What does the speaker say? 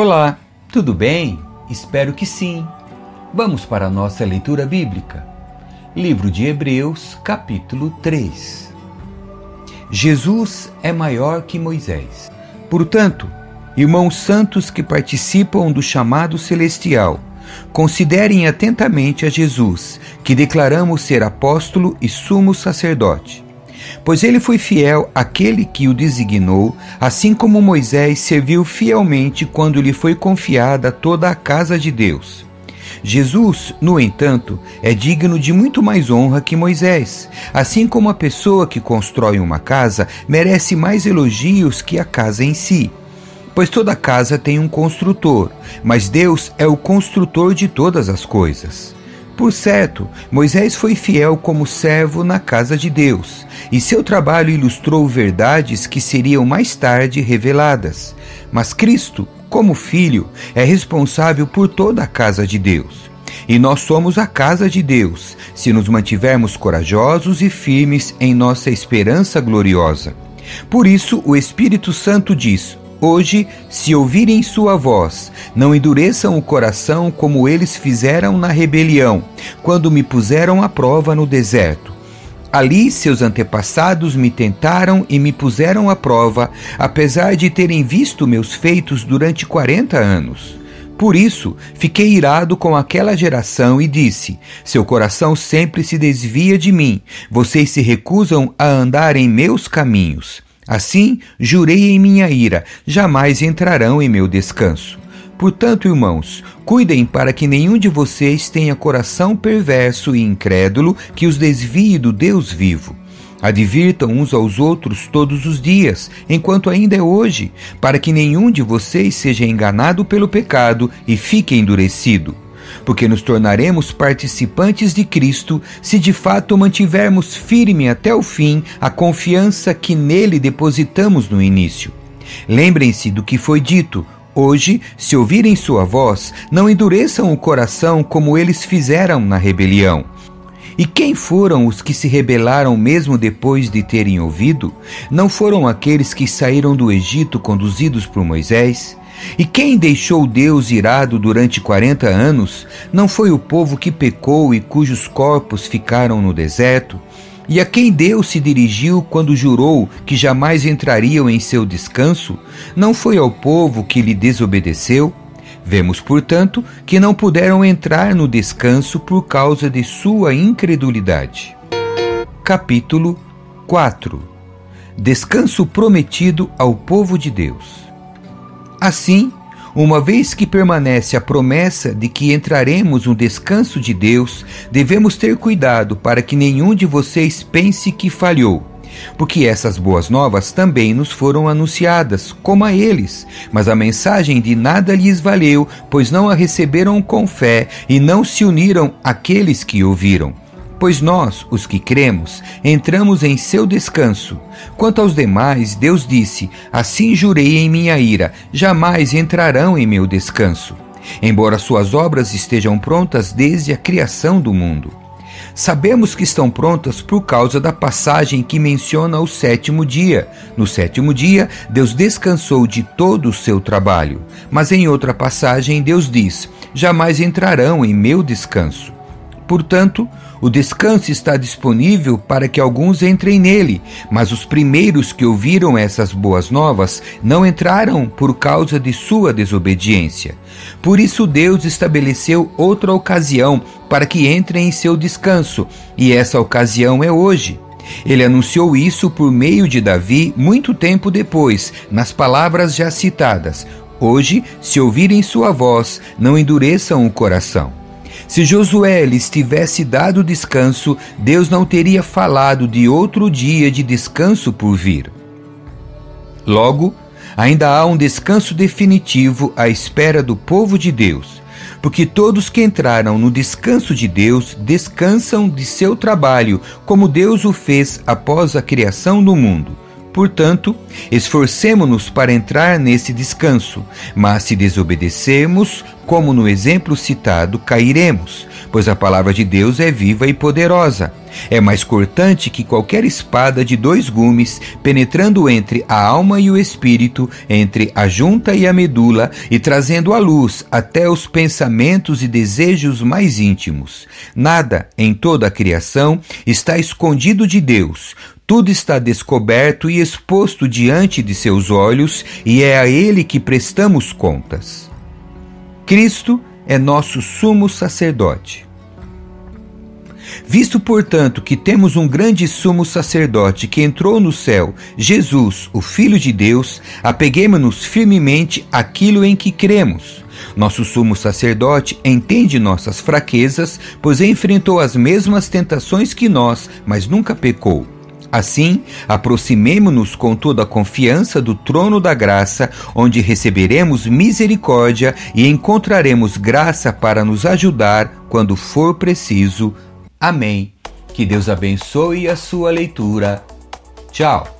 Olá, tudo bem? Espero que sim. Vamos para a nossa leitura bíblica. Livro de Hebreus, capítulo 3. Jesus é maior que Moisés. Portanto, irmãos santos que participam do chamado celestial, considerem atentamente a Jesus, que declaramos ser apóstolo e sumo sacerdote pois ele foi fiel àquele que o designou, assim como Moisés serviu fielmente quando lhe foi confiada toda a casa de Deus. Jesus, no entanto, é digno de muito mais honra que Moisés, assim como a pessoa que constrói uma casa merece mais elogios que a casa em si. Pois toda casa tem um construtor, mas Deus é o construtor de todas as coisas. Por certo, Moisés foi fiel como servo na casa de Deus, e seu trabalho ilustrou verdades que seriam mais tarde reveladas. Mas Cristo, como filho, é responsável por toda a casa de Deus. E nós somos a casa de Deus, se nos mantivermos corajosos e firmes em nossa esperança gloriosa. Por isso, o Espírito Santo diz: Hoje, se ouvirem sua voz, não endureçam o coração como eles fizeram na rebelião, quando me puseram à prova no deserto. Ali seus antepassados me tentaram e me puseram à prova, apesar de terem visto meus feitos durante quarenta anos. Por isso, fiquei irado com aquela geração e disse: Seu coração sempre se desvia de mim, vocês se recusam a andar em meus caminhos. Assim, jurei em minha ira: jamais entrarão em meu descanso. Portanto, irmãos, cuidem para que nenhum de vocês tenha coração perverso e incrédulo que os desvie do Deus vivo. Advirtam uns aos outros todos os dias, enquanto ainda é hoje, para que nenhum de vocês seja enganado pelo pecado e fique endurecido porque nos tornaremos participantes de Cristo se de fato mantivermos firme até o fim a confiança que nele depositamos no início. Lembrem-se do que foi dito. Hoje, se ouvirem sua voz, não endureçam o coração como eles fizeram na rebelião. E quem foram os que se rebelaram mesmo depois de terem ouvido? Não foram aqueles que saíram do Egito conduzidos por Moisés? E quem deixou Deus irado durante quarenta anos não foi o povo que pecou e cujos corpos ficaram no deserto? E a quem Deus se dirigiu quando jurou que jamais entrariam em seu descanso? Não foi ao povo que lhe desobedeceu? Vemos, portanto, que não puderam entrar no descanso por causa de sua incredulidade. Capítulo 4 Descanso prometido ao povo de Deus. Assim, uma vez que permanece a promessa de que entraremos no descanso de Deus, devemos ter cuidado para que nenhum de vocês pense que falhou. Porque essas boas novas também nos foram anunciadas, como a eles, mas a mensagem de nada lhes valeu, pois não a receberam com fé e não se uniram àqueles que ouviram. Pois nós, os que cremos, entramos em seu descanso. Quanto aos demais, Deus disse: Assim jurei em minha ira, jamais entrarão em meu descanso. Embora suas obras estejam prontas desde a criação do mundo. Sabemos que estão prontas por causa da passagem que menciona o sétimo dia. No sétimo dia, Deus descansou de todo o seu trabalho. Mas em outra passagem, Deus diz: Jamais entrarão em meu descanso. Portanto, o descanso está disponível para que alguns entrem nele, mas os primeiros que ouviram essas boas novas não entraram por causa de sua desobediência. Por isso, Deus estabeleceu outra ocasião para que entrem em seu descanso, e essa ocasião é hoje. Ele anunciou isso por meio de Davi muito tempo depois, nas palavras já citadas: Hoje, se ouvirem sua voz, não endureçam o coração. Se Josué lhes tivesse dado descanso, Deus não teria falado de outro dia de descanso por vir. Logo, ainda há um descanso definitivo à espera do povo de Deus, porque todos que entraram no descanso de Deus descansam de seu trabalho, como Deus o fez após a criação do mundo. Portanto, esforcemo-nos para entrar nesse descanso, mas se desobedecermos, como no exemplo citado, cairemos, pois a palavra de Deus é viva e poderosa. É mais cortante que qualquer espada de dois gumes, penetrando entre a alma e o espírito, entre a junta e a medula, e trazendo à luz até os pensamentos e desejos mais íntimos. Nada em toda a criação está escondido de Deus. Tudo está descoberto e exposto diante de seus olhos, e é a Ele que prestamos contas. Cristo é nosso sumo sacerdote. Visto, portanto, que temos um grande sumo sacerdote que entrou no céu, Jesus, o Filho de Deus, apeguemos-nos firmemente àquilo em que cremos. Nosso sumo sacerdote entende nossas fraquezas, pois enfrentou as mesmas tentações que nós, mas nunca pecou. Assim, aproximemo-nos com toda a confiança do trono da graça, onde receberemos misericórdia e encontraremos graça para nos ajudar quando for preciso. Amém. Que Deus abençoe a sua leitura. Tchau.